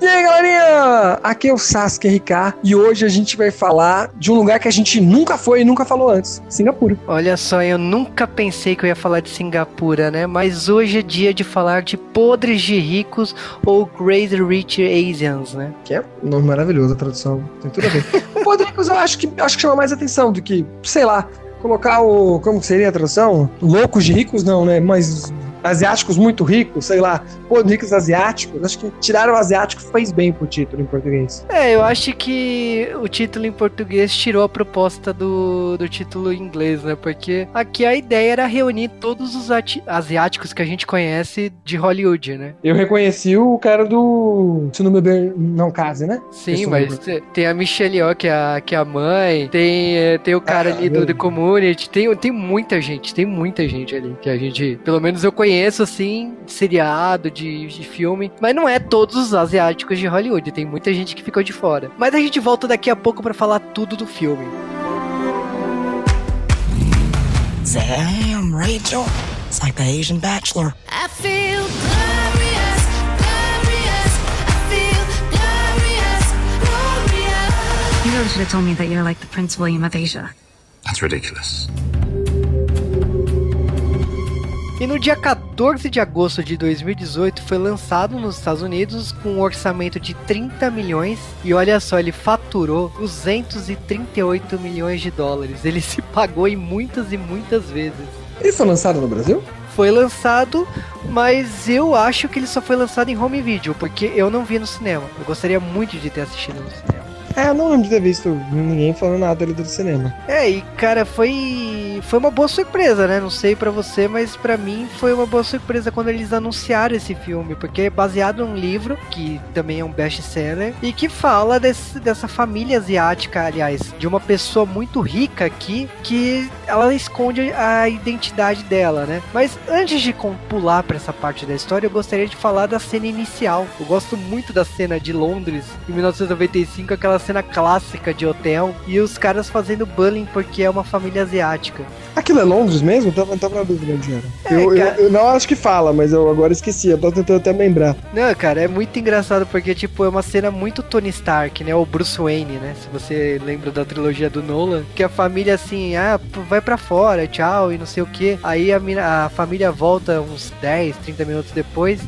E aí, galerinha? Aqui é o Sasuke RK e hoje a gente vai falar de um lugar que a gente nunca foi e nunca falou antes, Singapura. Olha só, eu nunca pensei que eu ia falar de Singapura, né? Mas hoje é dia de falar de podres de ricos ou Crazy Rich Asians, né? Que é um nome maravilhoso a tradução, tem tudo a ver. o Podricos eu acho que, acho que chama mais atenção do que, sei lá, colocar o. Como seria a tradução? Loucos de ricos, não, né? Mas asiáticos muito ricos, sei lá, pô, ricos asiáticos. Acho que tiraram o asiático fez bem pro título em português. É, eu acho que o título em português tirou a proposta do, do título em inglês, né? Porque aqui a ideia era reunir todos os asiáticos que a gente conhece de Hollywood, né? Eu reconheci o cara do. Se não beber, não case, né? Sim, mas tem a Michelle Yeoh, que é a, que é a mãe, tem, eh, tem o cara ah, ali do The Community, tem, tem muita gente, tem muita gente ali que a gente, pelo menos eu conheço conheço, assim, de seriado, de, de filme, mas não é todos os asiáticos de Hollywood, tem muita gente que ficou de fora. Mas a gente volta daqui a pouco para falar tudo do filme. Damn, Rachel. It's like the Asian Bachelor. I feel glorious, glorious. I feel glorious, glorious. You really should have told me that you're like the Prince William of Asia. That's ridiculous. E no dia 14 de agosto de 2018 foi lançado nos Estados Unidos com um orçamento de 30 milhões e olha só, ele faturou 238 milhões de dólares. Ele se pagou em muitas e muitas vezes. Ele foi lançado no Brasil? Foi lançado, mas eu acho que ele só foi lançado em home video, porque eu não vi no cinema. Eu gostaria muito de ter assistido no cinema. É, eu não lembro de ter visto ninguém falando nada ali do cinema. É, e cara, foi foi uma boa surpresa, né? Não sei para você, mas para mim foi uma boa surpresa quando eles anunciaram esse filme, porque é baseado num livro que também é um best-seller e que fala desse, dessa família asiática, aliás, de uma pessoa muito rica aqui que ela esconde a identidade dela, né? Mas antes de pular para essa parte da história, eu gostaria de falar da cena inicial. Eu gosto muito da cena de Londres em 1995, aquela cena clássica de hotel e os caras fazendo bullying porque é uma família asiática. Aquilo é Londres mesmo? Tava, tava na dúvida onde era. É, eu, eu, eu, não acho que fala, mas eu agora esqueci. Eu tô tentando até lembrar. Não, cara, é muito engraçado porque, tipo, é uma cena muito Tony Stark, né? O Bruce Wayne, né? Se você lembra da trilogia do Nolan. Que a família, assim, ah, vai para fora, tchau, e não sei o que. Aí a, a família volta uns 10, 30 minutos depois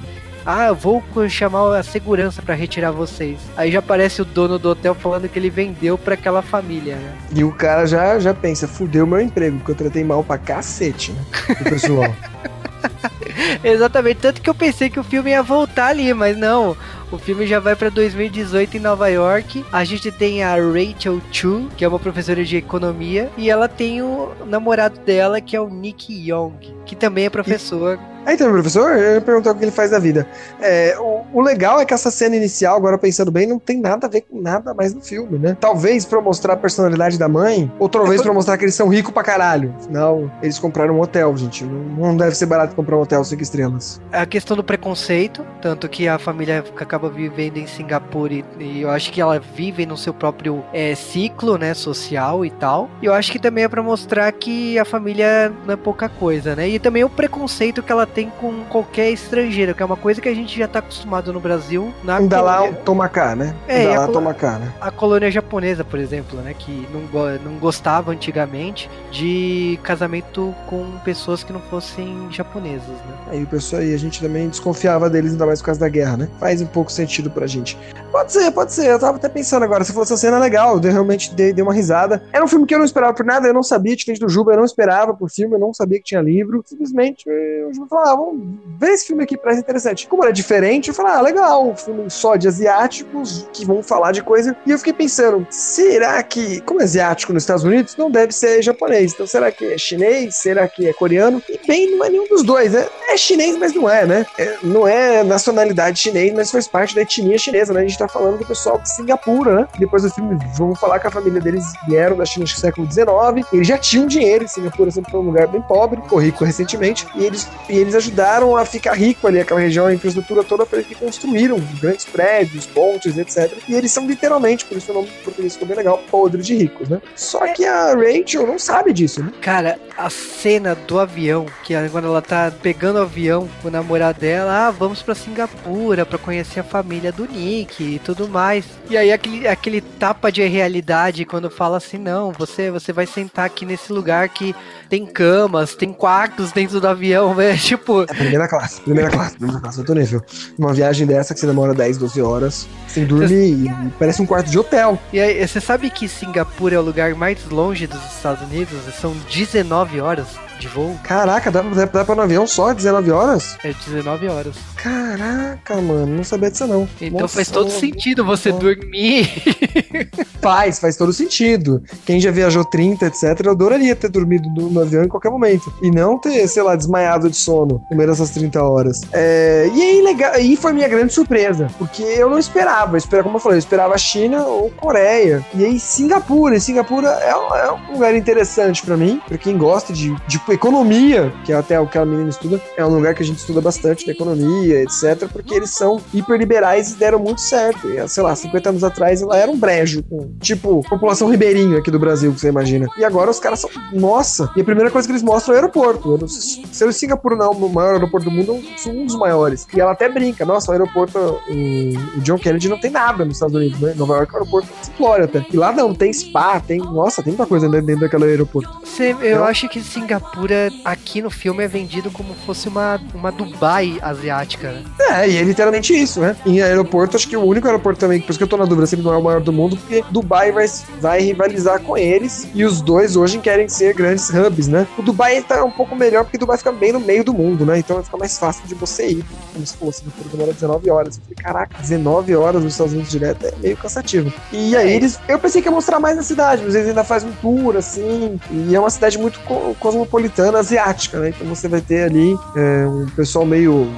ah, eu vou chamar a segurança para retirar vocês. Aí já aparece o dono do hotel falando que ele vendeu para aquela família, né? E o cara já, já pensa, fudeu meu emprego, porque eu tratei mal pra cacete, né? O pessoal. Exatamente, tanto que eu pensei que o filme ia voltar ali, mas não. O filme já vai para 2018 em Nova York. A gente tem a Rachel Chu, que é uma professora de economia, e ela tem o namorado dela, que é o Nick Young, que também é professor. E Aí tem o professor, eu perguntou o que ele faz da vida. É, o, o, legal é que essa cena inicial, agora pensando bem, não tem nada a ver com nada mais no filme, né? Talvez pra mostrar a personalidade da mãe, ou talvez é pra mostrar que eles são ricos pra caralho. Afinal, eles compraram um hotel, gente. Não, não deve ser barato comprar um hotel cinco estrelas. É a questão do preconceito, tanto que a família acaba vivendo em Singapura e, e eu acho que ela vive no seu próprio é, ciclo, né, social e tal. E eu acho que também é pra mostrar que a família não é pouca coisa, né? E também o preconceito que ela tem com qualquer estrangeiro, que é uma coisa que a gente já tá acostumado no Brasil. Na Ainda colônia... lá toma cá, né? É, Ainda lá col... toma cá, né? A colônia japonesa, por exemplo, né? Que não, não gostava antigamente de casamento com pessoas que não fossem japonesas, né? Aí o pessoal aí, a gente também desconfiava deles, ainda mais por causa da guerra, né? Faz um pouco sentido pra gente. Pode ser, pode ser. Eu tava até pensando agora, se fosse uma cena legal, eu realmente dei, dei uma risada. Era um filme que eu não esperava por nada, eu não sabia, diferente do Juba, eu não esperava por filme, eu não sabia que tinha livro. Simplesmente, eu Juba falava, ah, vamos ver esse filme aqui, parece interessante. Como era diferente, eu falei, ah, legal, um filme só de asiáticos que vão falar de coisa. E eu fiquei pensando, será que, como é asiático nos Estados Unidos, não deve ser japonês? Então será que é chinês? Será que é coreano? E bem, não é nenhum dos dois, né? É chinês, mas não é, né? É, não é nacionalidade chinês, mas faz parte da etnia chinesa, né? A gente tá falando do pessoal de Singapura, né? Depois do filme, vamos falar que a família deles vieram da China no século XIX. Eles já tinham dinheiro, Singapura sempre foi um lugar bem pobre, ficou rico recentemente, e eles, e eles eles ajudaram a ficar rico ali, aquela região, a infraestrutura toda para eles que construíram grandes prédios, pontes, etc. E eles são literalmente, por isso o nome português ficou bem legal, podre de ricos, né? Só que a Rachel não sabe disso, né? Cara, a cena do avião, que é quando ela tá pegando o avião com o namorado dela, ah, vamos pra Singapura pra conhecer a família do Nick e tudo mais. E aí aquele, aquele tapa de realidade quando fala assim, não, você, você vai sentar aqui nesse lugar que tem camas, tem quartos dentro do avião, velho. Tipo. É primeira classe, primeira classe, primeira classe, tô nível. Uma viagem dessa que você demora 10, 12 horas, sem dormir, e parece um quarto de hotel. E aí, você sabe que Singapura é o lugar mais longe dos Estados Unidos? São 19 horas de voo. Caraca, dá, dá, dá pra no avião só 19 horas? É 19 horas. Caraca, mano, não sabia disso não. Então Nossa, faz todo sentido você dormir. Faz, faz todo sentido. Quem já viajou 30, etc, eu adoraria ter dormido no, no avião em qualquer momento. E não ter, sei lá, desmaiado de sono no meio dessas 30 horas. É, e aí, legal, aí foi minha grande surpresa. Porque eu não esperava. Eu esperava, como eu falei, eu esperava China ou Coreia. E aí, Singapura. E Singapura é, um- é um lugar interessante pra mim. Pra quem gosta de, de economia, que é até o que a menina estuda. É um lugar que a gente estuda bastante de economia, etc. Porque eles são hiperliberais e deram muito certo. E, sei lá, 50 anos atrás ela era um brejo. Com, tipo, população ribeirinho aqui do Brasil, que você imagina. E agora os caras são. Nossa! E a primeira coisa que eles mostram é o aeroporto. Se o Singapura não é o maior aeroporto do mundo, sou um dos maiores. E ela até brinca: nossa, o aeroporto. O, o John Kennedy não tem nada nos Estados Unidos, né? Nova York é um aeroporto simplório até. E lá não, tem spa, tem. Nossa, tem muita coisa dentro, dentro daquele aeroporto. Você- eu Não? acho que Singapura aqui no filme é vendido como fosse uma, uma Dubai asiática. né? É, e é literalmente isso, né? Em aeroporto, acho que o único aeroporto também, por isso que eu tô na dúvida se ele não é o maior do mundo, porque Dubai vai, vai rivalizar com eles e os dois hoje querem ser grandes hubs, né? O Dubai tá um pouco melhor porque Dubai fica bem no meio do mundo, né? Então fica mais fácil de você ir. Como se fosse, se demora 19 horas. Eu falei, caraca, 19 horas nos Estados Unidos direto é meio cansativo. E aí eles. Eu pensei que ia mostrar mais na cidade, mas eles ainda fazem um tour, assim. E é uma cidade muito co- cosmopolitana, asiática, né? Então você vai ter ali é, um pessoal meio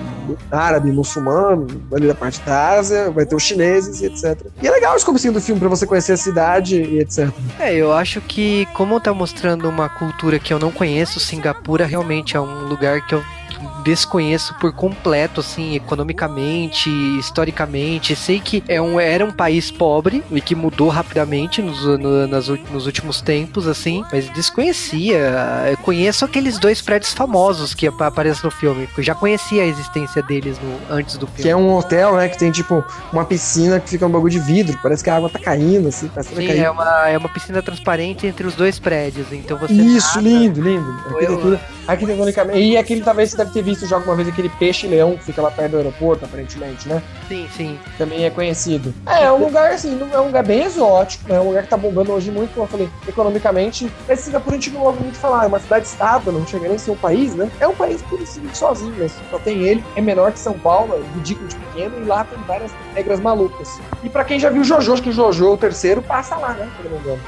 árabe, muçulmano, ali da parte da Ásia, vai ter os chineses e etc. E é legal esse comecinho do filme pra você conhecer a cidade e etc. É, eu acho que como tá mostrando uma cultura que eu não conheço, Singapura realmente é um lugar que eu desconheço por completo, assim, economicamente, historicamente. Sei que é um, era um país pobre e que mudou rapidamente nos, no- nas nos últimos tempos, assim, mas desconhecia. Eu conheço aqueles dois prédios famosos que apa- aparecem no filme. Eu já conhecia a existência deles no- antes do filme. Que é um hotel, né? Que tem tipo uma piscina que fica um bagulho de vidro. Parece que a água tá caindo, assim, vai Sim, cair. é uma, é uma piscina transparente entre os dois prédios. Então você Isso, nada- lindo, lindo. Arquitetura, arquitetonicamente. E aquele talvez você deve ter visto já alguma vez aquele peixe-leão que fica lá perto do aeroporto, aparentemente, né? Sim, sim. Também é conhecido. É, é um lugar assim, é um lugar bem exótico, né? É um lugar que tá bombando hoje muito, como eu falei, economicamente. Mas Singapura a gente não ouve muito falar, é uma cidade-estado, não chega nem a ser um país, né? É um país por sozinho, né? Só tem ele, é menor que São Paulo, é ridículo de pequeno, e lá tem várias regras malucas. E pra quem já viu Jojo, acho que o Jojo, o terceiro, passa lá, né?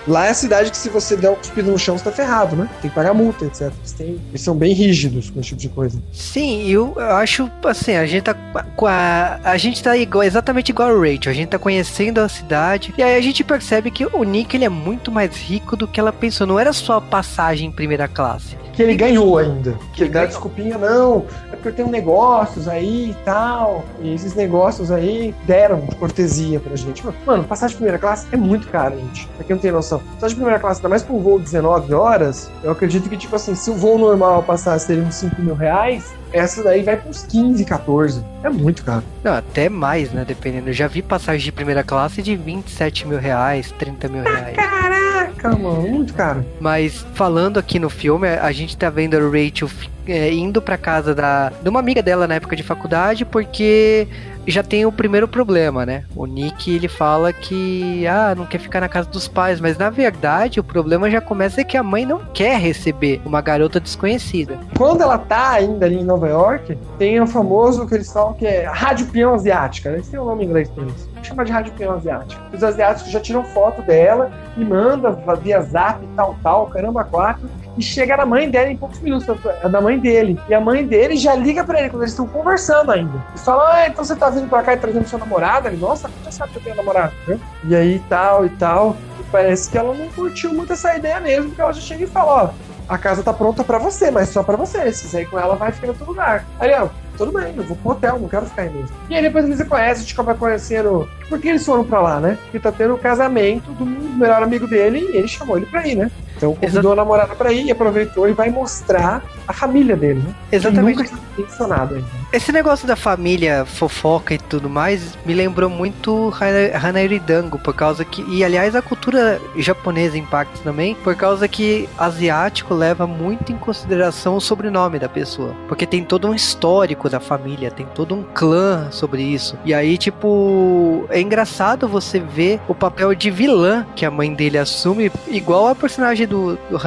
Lá é a cidade que se você der um cuspido no chão, você tá ferrado, né? Tem que pagar multa, etc. Eles, têm- eles são bem rígidos com esse tipo de coisa. Sim, eu eu acho assim, a gente tá com a, a gente tá igual, exatamente igual o Rachel, a gente tá conhecendo a cidade e aí a gente percebe que o Nick ele é muito mais rico do que ela pensou, não era só a passagem em primeira classe. que ele ganhou ainda. Que ele dá ganhou. desculpinha, não, é porque tenho negócios aí e tal. E esses negócios aí deram de cortesia pra gente. Mano, passagem de primeira classe é muito caro, gente. Pra quem não tem noção. Passagem de primeira classe, ainda mais pra um voo de 19 horas, eu acredito que, tipo assim, se o voo normal passasse seria uns 5 mil reais, essa daí vai pros 15, 14. É muito caro. Não, até mais, né? Dependendo. Eu já vi passagem de primeira classe de 27 mil reais, 30 mil reais. Caraca, mano, muito caro. Mas falando aqui no filme, a gente tá vendo a Rachel é, indo pra casa da, de uma amiga dela na época de faculdade, porque já tem o primeiro problema, né? O Nick ele fala que ah, não quer ficar na casa dos pais, mas na verdade o problema já começa é que a mãe não quer receber uma garota desconhecida. Quando ela tá ainda ali em Nova York, tem o famoso que eles falam que é rádio peão asiática, né? Eles têm um nome em inglês pra isso. Chama de rádio peão asiática. Os asiáticos já tiram foto dela e manda via zap, tal, tal, caramba, quatro. E chega na mãe dela em poucos minutos, da mãe dele. E a mãe dele já liga pra ele quando eles estão conversando ainda. E fala, ah, então você tá vindo pra cá e trazendo sua namorada? Ele, nossa, você sabe que eu tenho namorada? né? E aí tal e tal. E parece que ela não curtiu muito essa ideia mesmo, porque ela já chega e fala, ó, a casa tá pronta pra você, mas só pra você. Se sair com ela, vai ficar em outro lugar. Aí, ó, tudo bem, eu vou pro hotel, não quero ficar aí mesmo. E aí depois eles se conhecem, a gente acaba conhecendo. Por que eles foram pra lá, né? Porque tá tendo o casamento do melhor amigo dele e ele chamou ele pra ir, né? Então convidou Exato. a namorada pra ir e aproveitou e vai mostrar a família dele, né? Exatamente. Que nunca tinha mencionado ainda. Esse negócio da família fofoca e tudo mais me lembrou muito Hana- Hanaridango, por causa que. E aliás, a cultura japonesa impacta também, por causa que asiático leva muito em consideração o sobrenome da pessoa. Porque tem todo um histórico da família, tem todo um clã sobre isso. E aí, tipo, é engraçado você ver o papel de vilã que a mãe dele assume, igual a personagem do, do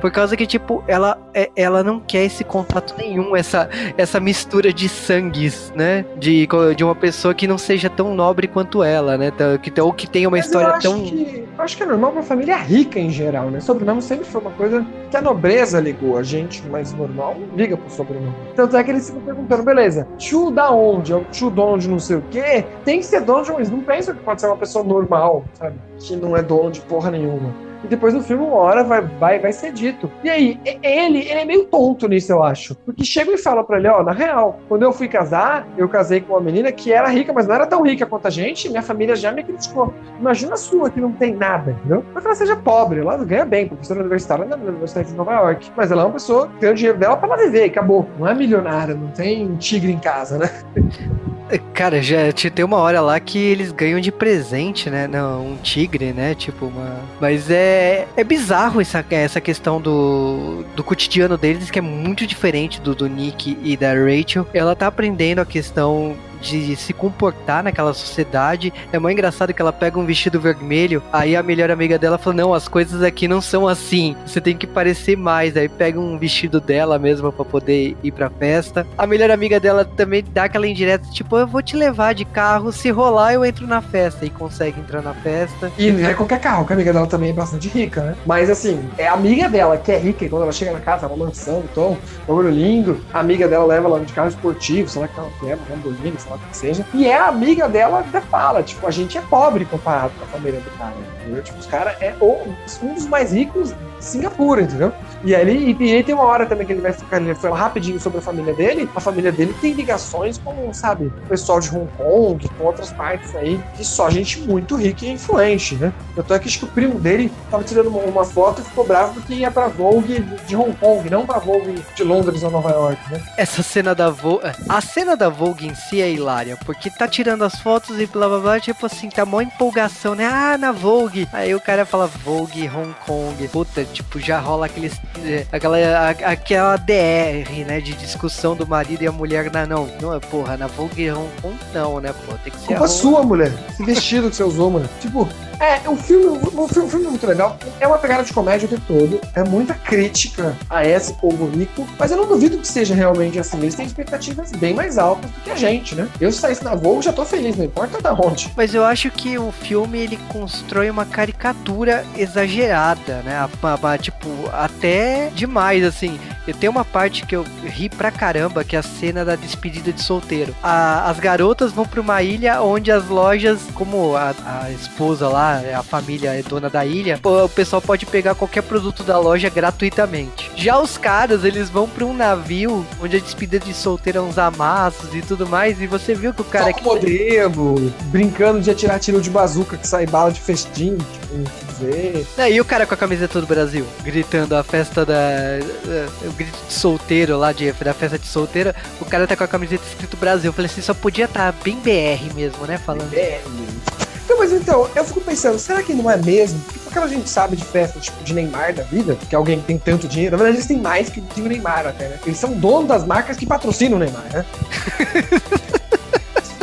por causa que, tipo, ela, é- ela não quer esse contato nenhum, essa, essa mistura de sangues, né? De, de uma pessoa que não seja tão nobre quanto ela, né? Tá- Que, ou que tenha uma Mas história acho tão. Que, eu acho que é normal pra família rica em geral, né? Sobrenome sempre foi uma coisa que a nobreza ligou. A gente mais normal liga pro sobrenome. Tanto é que eles ficam perguntando, beleza, tio da onde? É o tio dono de não sei o quê? Tem que ser dono de um. Eles não pensam que pode ser uma pessoa normal, sabe? Que não é dono de porra nenhuma. E depois no filme, uma hora vai, vai, vai ser dito. E aí, ele, ele é meio tonto nisso, eu acho. Porque chegam e falam pra ele, ó, na real, quando eu fui casar, eu casei com uma menina que era rica, mas não era tão rica quanto a gente, minha família já me criticou. Imagina a sua, que não tem nada, entendeu? Mas ela seja pobre, ela ganha bem, professora universitária na Universidade de Nova York. Mas ela é uma pessoa que tem o dinheiro dela pra ela viver, acabou. Não é milionária, não tem um tigre em casa, né? Cara, já te- tem uma hora lá que eles ganham de presente, né? Não, um tigre, né? Tipo, uma. Mas é. É bizarro essa, essa questão do, do cotidiano deles, que é muito diferente do, do Nick e da Rachel. Ela tá aprendendo a questão de se comportar naquela sociedade. É muito engraçado que ela pega um vestido vermelho, aí a melhor amiga dela fala: Não, as coisas aqui não são assim. Você tem que parecer mais. Aí pega um vestido dela mesma pra poder ir pra festa. A melhor amiga dela também dá aquela indireta, tipo, eu vou te levar de carro, se rolar eu entro na festa. E consegue entrar na festa. E não é qualquer carro, que a amiga dela também é bastante rica, né? Mas assim, é a amiga dela que é rica, e quando ela chega na casa, uma mansão, um bagulho lindo, a amiga dela leva ela de carro esportivo, sei lá que ela uma Lamborghini, sei lá que seja. E é a amiga dela que fala, tipo, a gente é pobre comparado com a família do cara? Tipo, os caras é um dos mais ricos Singapura, entendeu? E aí, e aí tem uma hora também que ele vai ficar, ele fala rapidinho sobre a família dele. A família dele tem ligações com, sabe, o pessoal de Hong Kong, com outras partes aí, que só gente muito rica e influente, né? Tanto é que acho que o primo dele tava tirando uma, uma foto e ficou bravo porque ia pra Vogue de Hong Kong, não pra Vogue de Londres ou Nova York, né? Essa cena da Vogue. A cena da Vogue em si é hilária, porque tá tirando as fotos e blá blá blá, tipo assim, tá mó empolgação, né? Ah, na Vogue. Aí o cara fala Vogue Hong Kong. Puta, tipo, já rola aqueles. é, aquela, aquela DR, né? De discussão do marido e a mulher. Na, não, não é, porra, na Vogue Hong Kong não, né, pô? Tem que ser. Culpa a sua, mulher. Esse vestido que você usou, mano. Tipo, é, o filme, o filme, o filme é muito legal. É uma pegada de comédia o tempo todo. É muita crítica a esse povo rico. Mas eu não duvido que seja realmente assim. Eles têm expectativas bem mais altas do que a gente, né? Eu, se saísse na Vogue, já tô feliz, não importa da onde. Mas eu acho que o filme ele constrói uma caricatura exagerada, né? A- a- a- tipo, até demais, assim. Eu tenho uma parte que eu ri pra caramba, que é a cena da despedida de solteiro. A- as garotas vão pra uma ilha onde as lojas, como a, a esposa lá, a família é dona da ilha, o pessoal pode pegar qualquer produto da loja gratuitamente. Já os caras, eles vão pra um navio onde a despedida de solteiro é uns amassos e tudo mais, e você viu que o cara Só que modelo, brincando de atirar tiro de bazuca que sai bala de festim, tipo, não dizer. E o cara com a camiseta do Brasil, gritando a festa da. Grito de solteiro lá, de, da festa de solteira, o cara tá com a camiseta escrito Brasil. Eu falei assim, só podia estar bem BR mesmo, né? Falando. É, Então, mas então, eu fico pensando, será que não é mesmo? Porque porque a gente sabe de festa, tipo, de Neymar da vida, que é alguém que tem tanto dinheiro, na verdade eles têm mais que, que o Neymar até, né? Eles são donos das marcas que patrocinam o Neymar, né?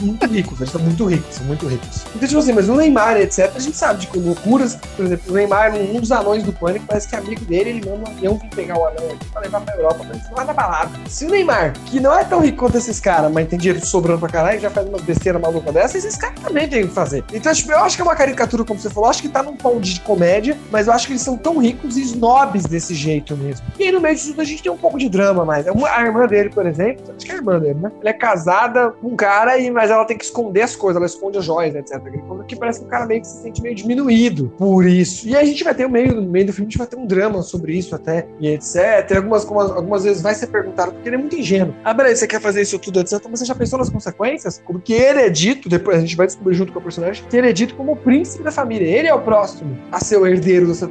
muito ricos, eles são muito ricos, são muito ricos. Então, tipo assim, mas o Neymar, etc., a gente sabe de loucuras. Por exemplo, o Neymar, um dos anões do pânico, parece que é amigo dele, ele manda um avião vir pegar o anão aqui pra levar pra Europa pra eles lá na balada. Se o Neymar, que não é tão rico quanto esses caras, mas tem dinheiro sobrando pra caralho, já faz umas besteiras malucas dessas, esses caras também têm que fazer. Então, tipo, eu acho que é uma caricatura, como você falou, acho que tá num tom de comédia, mas eu acho que eles são tão ricos e snobs desse jeito mesmo. E aí, no meio disso tudo, a gente tem um pouco de drama mais. Uma- A irmã dele, por exemplo, acho que é a irmã dele, né? Ela é casada com um cara, e, mas mas ela tem que esconder as coisas, ela esconde as joias, etc. Que parece que o cara meio que se sente meio diminuído por isso. E a gente vai ter o meio, no meio do filme, a gente vai ter um drama sobre isso até, e etc. Algumas, algumas, algumas vezes vai ser perguntado, porque ele é muito ingênuo. Ah, beleza, você quer fazer isso tudo, etc. Mas você já pensou nas consequências? Porque ele é dito, depois a gente vai descobrir junto com o personagem, que ele é dito como o príncipe da família. Ele é o próximo a ser o herdeiro dessa,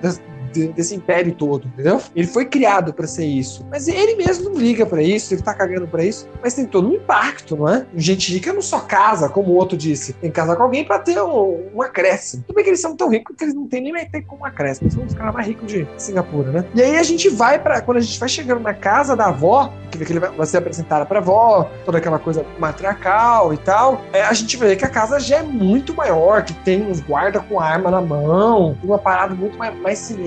desse império todo, entendeu? Ele foi criado para ser isso. Mas ele mesmo não liga para isso, ele tá cagando para isso, mas tem todo um impacto, não é? Gente rica não só casa, como o outro disse, tem que casar com alguém para ter um, um acréscimo. Tudo bem que eles são tão ricos que eles não têm nem mais ter como acréscimo, são os caras mais ricos de Singapura, né? E aí a gente vai para quando a gente vai chegando na casa da avó, que ele vai ser apresentada pra avó, toda aquela coisa matriarcal e tal, é, a gente vê que a casa já é muito maior, que tem uns guarda com arma na mão, uma parada muito mais, mais sinistra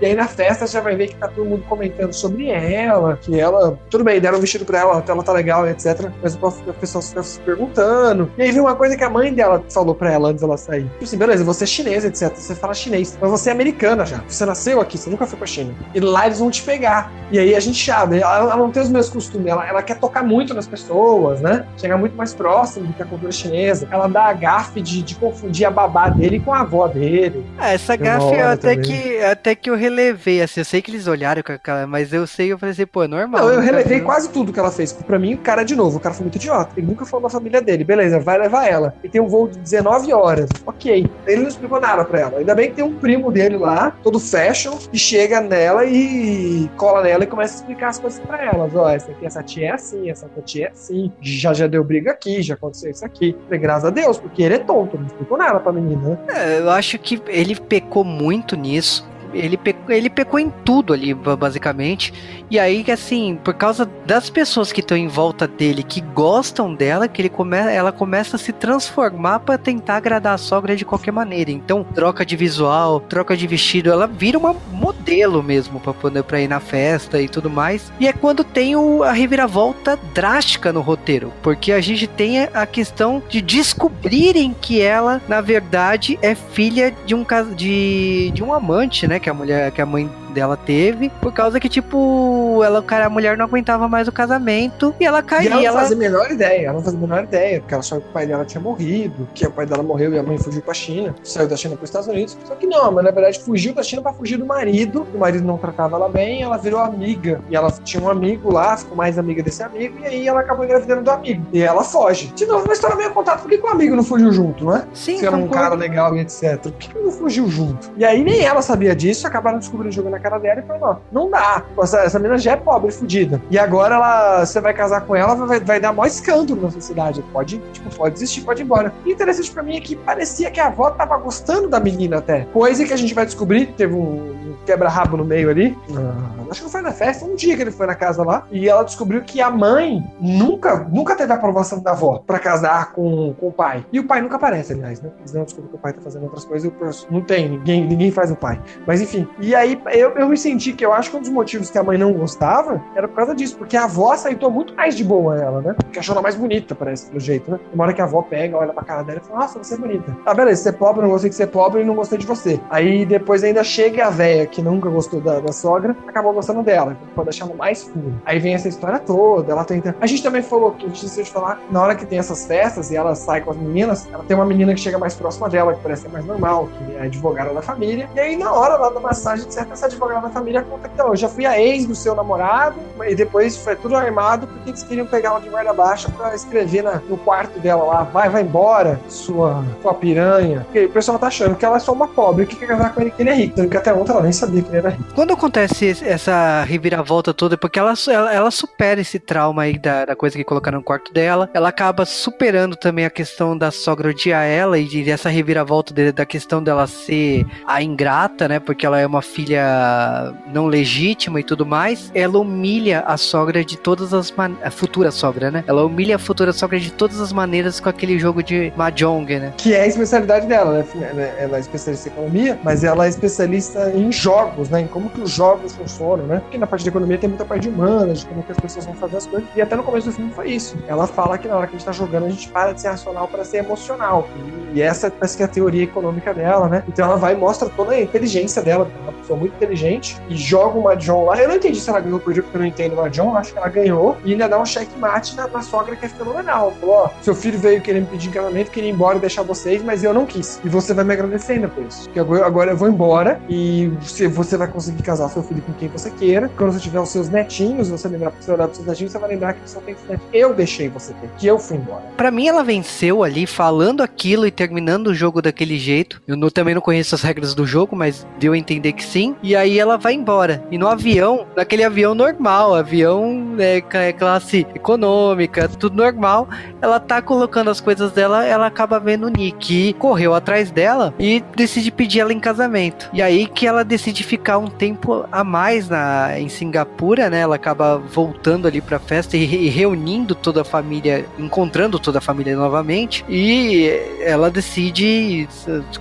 E aí na festa já vai ver que tá todo mundo comentando sobre ela, que ela, tudo bem, deram um vestido pra ela, ela tá legal, etc. Mas o pessoal fica se perguntando. E aí vem uma coisa que a mãe dela falou pra ela antes dela sair. Tipo assim, beleza, você é chinesa, etc. Você fala chinês, mas você é americana já. Você nasceu aqui, você nunca foi pra China. E lá eles vão te pegar. E aí a gente sabe, ela, ela não tem os mesmos costumes, ela, ela quer tocar muito nas pessoas, né? Chegar muito mais próximo do que a cultura chinesa. Ela dá a gafe de, de confundir a babá dele com a avó dele. É, essa gafe até que até que eu relevei, assim, eu sei que eles olharam com aquela, mas eu sei, eu falei assim, pô, é normal. Não, eu relevei quase tudo que ela fez. Pra mim, o cara, de novo, o cara foi muito idiota. Ele nunca falou da família dele. Beleza, vai levar ela. E tem um voo de 19 horas. Ok. Ele não explicou nada pra ela. Ainda bem que tem um primo dele lá, todo fashion, que chega nela e cola nela e começa a explicar as coisas pra elas. Ó, essa aqui, essa tia é assim, essa tia é assim. Já já deu briga aqui, já aconteceu isso aqui. Graças a Deus, porque ele é tonto, não explicou nada pra menina, né? É, eu acho que ele pecou muito nisso ele pecou, ele pecou em tudo ali, basicamente. E aí, assim, por causa das pessoas que estão em volta dele, que gostam dela, que ele come, ela começa a se transformar para tentar agradar a sogra de qualquer maneira. Então, troca de visual, troca de vestido, ela vira uma modelo mesmo para poder para ir na festa e tudo mais. E é quando tem o, a reviravolta drástica no roteiro, porque a gente tem a questão de descobrirem que ela, na verdade, é filha de um de, de um amante, né? Que a mulher, que a mãe dela teve, por causa que, tipo, ela, cara, a mulher não aguentava mais o casamento e ela caiu. E ela não fazia a menor ideia, ela não fazia a menor ideia, porque ela achava que o pai dela tinha morrido, que o pai dela morreu e a mãe fugiu pra China, saiu da China para os Estados Unidos. Só que não, mas na verdade fugiu da China para fugir do marido, o marido não tratava ela bem, ela virou amiga, e ela tinha um amigo lá, ficou mais amiga desse amigo, e aí ela acabou engravidando do amigo. E ela foge. De novo, uma história meio contato, por que, que o amigo não fugiu junto, não é? Sim, Se era um cara legal e etc. Por que, que não fugiu junto? E aí nem ela sabia disso, acabaram descobrindo jogando na cara dela e falou, não dá. Essa, essa menina já é pobre, fodida. E agora ela, você vai casar com ela, vai, vai dar maior escândalo na sociedade. Pode, tipo, pode desistir, pode ir embora. E interessante pra mim é que parecia que a avó tava gostando da menina até. Coisa que a gente vai descobrir, teve um, quebra-rabo no meio ali. Ah, acho que foi na festa, um dia que ele foi na casa lá. E ela descobriu que a mãe nunca, nunca teve a aprovação da avó pra casar com, com o pai. E o pai nunca aparece, aliás, né? Eles não descobrem que o pai tá fazendo outras coisas e não tem, ninguém, ninguém faz o pai. Mas enfim. E aí eu, eu me senti que eu acho que um dos motivos que a mãe não gostava era por causa disso, porque a avó aceitou muito mais de boa ela, né? Porque achou ela mais bonita, parece, pelo jeito, né? Uma hora que a avó pega, olha pra cara dela e fala: Nossa, você é bonita. Ah, beleza, você é pobre, não gostei de ser pobre e não gostei de você. Aí depois ainda chega a véia que nunca gostou da, da sogra, acabou gostando dela, pode deixar mais furo. Aí vem essa história toda, ela tenta. A gente também falou que a gente de falar, na hora que tem essas festas e ela sai com as meninas, ela tem uma menina que chega mais próxima dela, que parece ser mais normal, que é advogada da família. E aí, na hora lá da massagem, de certa, essa advogada da família conta que, eu já fui a ex do seu namorado, e depois foi tudo armado porque eles queriam pegar ela de guarda baixa pra escrever na, no quarto dela lá, vai, vai embora, sua, sua piranha. Porque o pessoal tá achando que ela é só uma pobre, que quer casar com ele que ele é rico. Que até ontem ela nem sabia que ele era rico. Quando acontece essa reviravolta toda, porque ela, ela, ela supera esse trauma aí da, da coisa que colocaram no quarto dela, ela acaba superando também a questão da sogra odiar ela e de, dessa reviravolta de, da questão dela ser a ingrata, né? Porque ela é uma filha não legítima e tudo mais. Ela humilha a sogra de todas as. A futura sogra, né? Ela humilha a futura sogra de todas as maneiras com aquele jogo de Mahjong, né? Que é a especialidade dela, né? Ela é especialista em economia, mas ela é especialista em jogos, né? Em como que os jogos funcionam, né? Porque na parte de economia tem muita parte de humanas, de como que as pessoas vão fazer as coisas. E até no começo do filme foi isso. Ela fala que na hora que a gente tá jogando, a gente para de ser racional para ser emocional. E essa parece que é a teoria econômica dela, né? Então ela vai e mostra toda a inteligência dela. Ela é uma pessoa muito inteligente e joga uma John lá. Eu não entendi se ela ganhou por porque eu não entendo uma John. Acho que ela ganhou e ainda dá um checkmate na, na sogra que é fenomenal. Falou: ó, seu filho veio querer me pedir em casamento, queria ir embora e deixar vocês, mas eu não quis. E você vai me agradecer ainda por isso. Porque agora, agora eu vou embora e você, você vai conseguir casar seu filho com quem você queira. Quando você tiver os seus netinhos, você lembrar pra você olhar pros seus netinhos, você vai lembrar que você tem netinhos. Eu deixei você ter, que eu fui embora. Pra mim, ela venceu ali falando aquilo e terminando o jogo daquele jeito. Eu não, também não conheço as regras do jogo, mas deu a entender que sim. E aí ela vai embora. E no avião, naquele avião normal, avião é, classe econômica, tudo normal, ela tá colocando as coisas dela, ela acaba vendo o Nick, que correu atrás dela e decide pedir ela em casamento. E aí que ela decide ficar um tempo a mais na, em Singapura, né? Ela acaba voltando ali pra festa e, e reunindo toda a família, encontrando toda a família novamente. E ela decide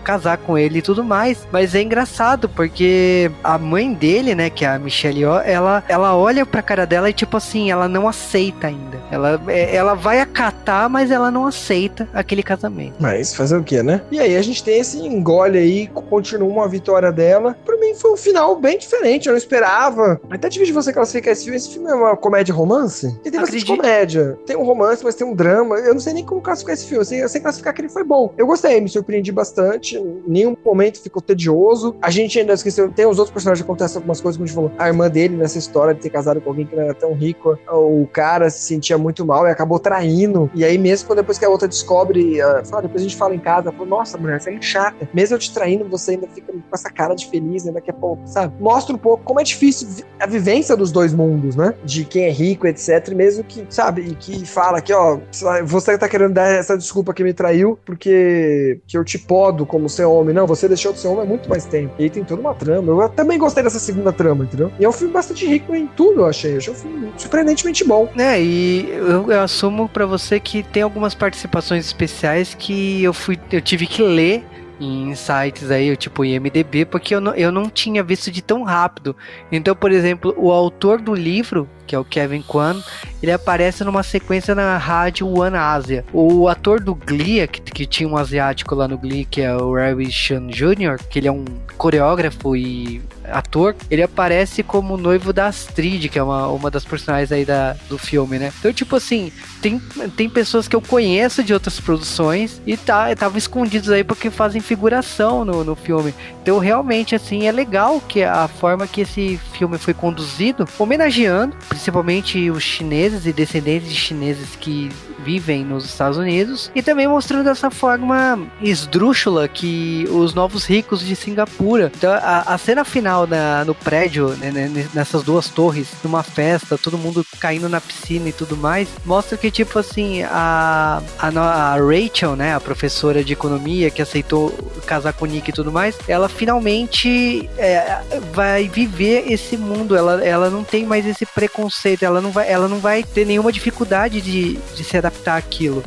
casar com ele e tudo mais. Mas é engraçado porque a mãe dele, né, que é a Michelle ela, ela olha pra cara dela e tipo assim, ela não aceita ainda. Ela, é, ela vai acatar, mas ela não aceita aquele casamento. Mas fazer o que, né? E aí a gente tem esse engole aí, continua uma vitória dela. Pra mim foi um final bem diferente, eu não esperava. Até tive de você classificar esse filme. Esse filme é uma comédia romance? Tem bastante comédia. Tem um romance, mas tem um drama. Eu não sei nem como classificar esse filme. Eu sei, eu sei classificar que ele foi bom. Eu gostei, me surpreendi bastante. Em nenhum momento ficou tedioso. A gente ainda esqueceu, tem os outros personagens que acontecem algumas coisas, como a gente falou. A irmã dele nessa história de ter casado com alguém que não era tão rico, o cara se sentia muito mal e acabou traindo. E aí, mesmo quando depois que a outra descobre, fala, depois a gente fala em casa, fala, nossa, mulher, você é chata. Mesmo eu te traindo, você ainda fica com essa cara de feliz, né? Daqui a pouco, sabe? Mostra um pouco como é difícil a vivência dos dois mundos, né? De quem é rico, etc. Mesmo que, sabe, e que fala que, ó, você tá querendo dar essa desculpa que me traiu porque que eu te podo como ser homem. Não, você deixou de ser homem há muito mais tempo. E aí tem toda uma trama. Eu também gostei dessa segunda trama, entendeu? E é um filme bastante rico em tudo, eu achei. Eu achei um filme surpreendentemente bom. É, e eu, eu assumo para você que tem algumas participações especiais que eu fui, eu tive que ler em sites aí, tipo IMDB, porque eu não, eu não tinha visto de tão rápido. Então, por exemplo, o autor do livro, que é o Kevin Kwan, ele aparece numa sequência na rádio One Asia. O ator do Glee, que, que tinha um asiático lá no Glee, que é o Ravi Chan Jr., que ele é um coreógrafo e ator, ele aparece como noivo da Astrid, que é uma, uma das personagens aí da, do filme, né? Então, tipo assim, tem, tem pessoas que eu conheço de outras produções e tá, estavam escondidos aí porque fazem figuração no, no filme. Então, realmente, assim, é legal que a forma que esse filme foi conduzido, homenageando principalmente os chineses e descendentes de chineses que vivem nos Estados Unidos e também mostrando essa forma esdrúxula que os novos ricos de Singapura. Então, a, a cena final na, no prédio, né, né nessas duas torres, numa festa, todo mundo caindo na piscina e tudo mais, mostra que, tipo assim, a, a, a Rachel, né, a professora de economia que aceitou casar com o Nick e tudo mais, ela finalmente é, vai viver esse mundo. Ela, ela não tem mais esse preconceito, ela não vai, ela não vai ter nenhuma dificuldade de, de se adaptar àquilo.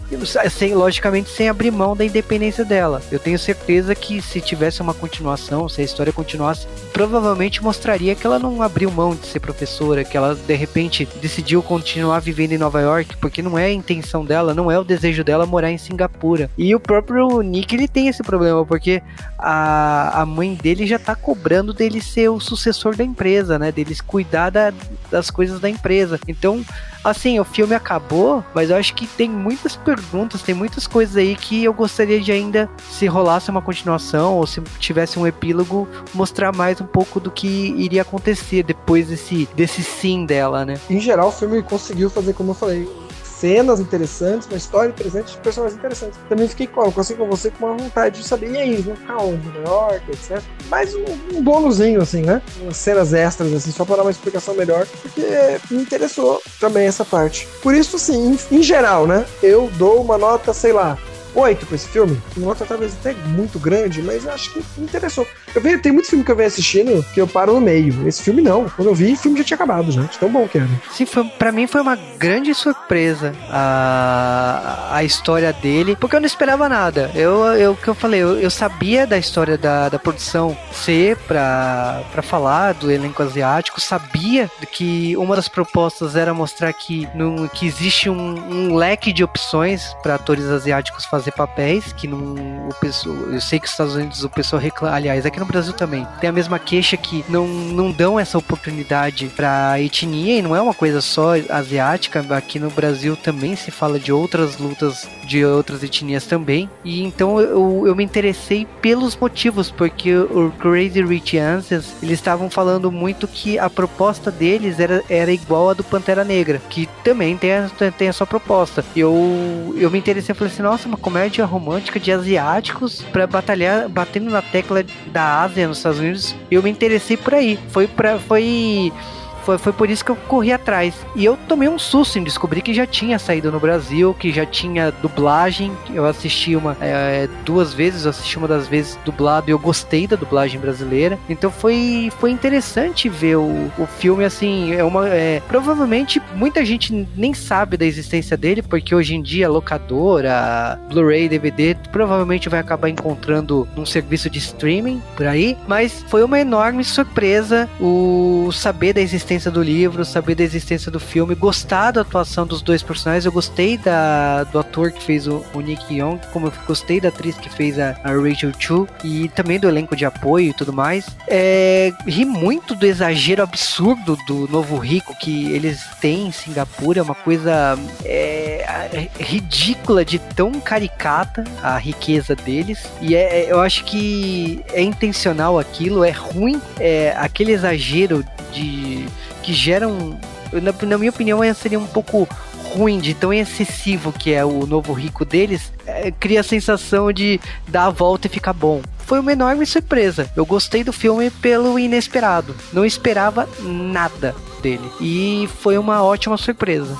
Sem, logicamente, sem abrir mão da independência dela. Eu tenho certeza que se tivesse uma continuação, se a história continuasse, provavelmente mostraria que ela não abriu mão de ser professora, que ela de repente decidiu continuar vivendo em Nova York, porque não é a intenção dela, não é o desejo dela morar em Singapura. E o próprio Nick ele tem esse problema, porque a, a mãe dele já tá cobrando dele ser o sucessor da empresa, né? Deles cuidar da, das coisas da empresa. Então, assim, o filme acabou, mas eu acho que tem muitas perguntas, tem muitas coisas aí que eu gostaria de ainda, se rolasse uma continuação ou se tivesse um epílogo, mostrar mais um pouco do que iria acontecer depois desse, desse sim dela, né? Em geral, o filme conseguiu fazer, como eu falei, cenas interessantes, uma história interessante, personagens interessantes. Também fiquei com, assim com você com uma vontade de saber, e aí, vão ficar onde? Nova York, etc. Mais um, um bônusinho, assim, né? Umas cenas extras, assim, só para dar uma explicação melhor, porque me interessou também essa parte. Por isso, assim, em, em geral, né? Eu dou uma nota, sei lá, 8 pra esse filme. Nota talvez até muito grande, mas acho que me interessou. Eu vejo, tem muito filme que eu venho assistindo que eu paro no meio. Esse filme não. Quando eu vi, o filme já tinha acabado, gente. Tão bom que era. Sim, foi, pra mim foi uma grande surpresa a, a história dele, porque eu não esperava nada. Eu, eu que eu falei, eu, eu sabia da história da, da produção ser pra, pra falar do elenco asiático, sabia que uma das propostas era mostrar que, no, que existe um, um leque de opções para atores asiáticos fazer papéis, que não, o pessoal, eu sei que os Estados Unidos o pessoal reclama, aliás, aqui no Brasil também, tem a mesma queixa que não, não dão essa oportunidade pra etnia, e não é uma coisa só asiática, aqui no Brasil também se fala de outras lutas de outras etnias também, e então eu, eu me interessei pelos motivos, porque o Crazy Rich Asians, eles estavam falando muito que a proposta deles era, era igual a do Pantera Negra, que também tem a, tem a sua proposta. Eu, eu me interessei, falei assim, nossa, uma comédia romântica de asiáticos para batalhar, batendo na tecla da Ásia nos Estados Unidos. Eu me interessei por aí. Foi para foi foi, foi por isso que eu corri atrás. E eu tomei um susto em descobrir que já tinha saído no Brasil, que já tinha dublagem. Eu assisti uma é, duas vezes, eu assisti uma das vezes dublado e eu gostei da dublagem brasileira. Então foi, foi interessante ver o, o filme assim. É uma, é, provavelmente muita gente nem sabe da existência dele, porque hoje em dia locadora, Blu-ray, DVD, provavelmente vai acabar encontrando num serviço de streaming por aí. Mas foi uma enorme surpresa o saber da existência existência do livro, saber da existência do filme, gostar da atuação dos dois personagens. Eu gostei da, do ator que fez o, o Nick Young, como eu gostei da atriz que fez a, a Rachel Chu e também do elenco de apoio e tudo mais. É, ri muito do exagero absurdo do novo rico que eles têm em Singapura, é uma coisa é, é ridícula de tão caricata a riqueza deles. E é, é, eu acho que é intencional aquilo, é ruim, é aquele exagero de que geram, na, na minha opinião, seria um pouco ruim, de tão excessivo que é o novo rico deles, é, cria a sensação de dar a volta e ficar bom. Foi uma enorme surpresa. Eu gostei do filme pelo inesperado. Não esperava nada dele. E foi uma ótima surpresa.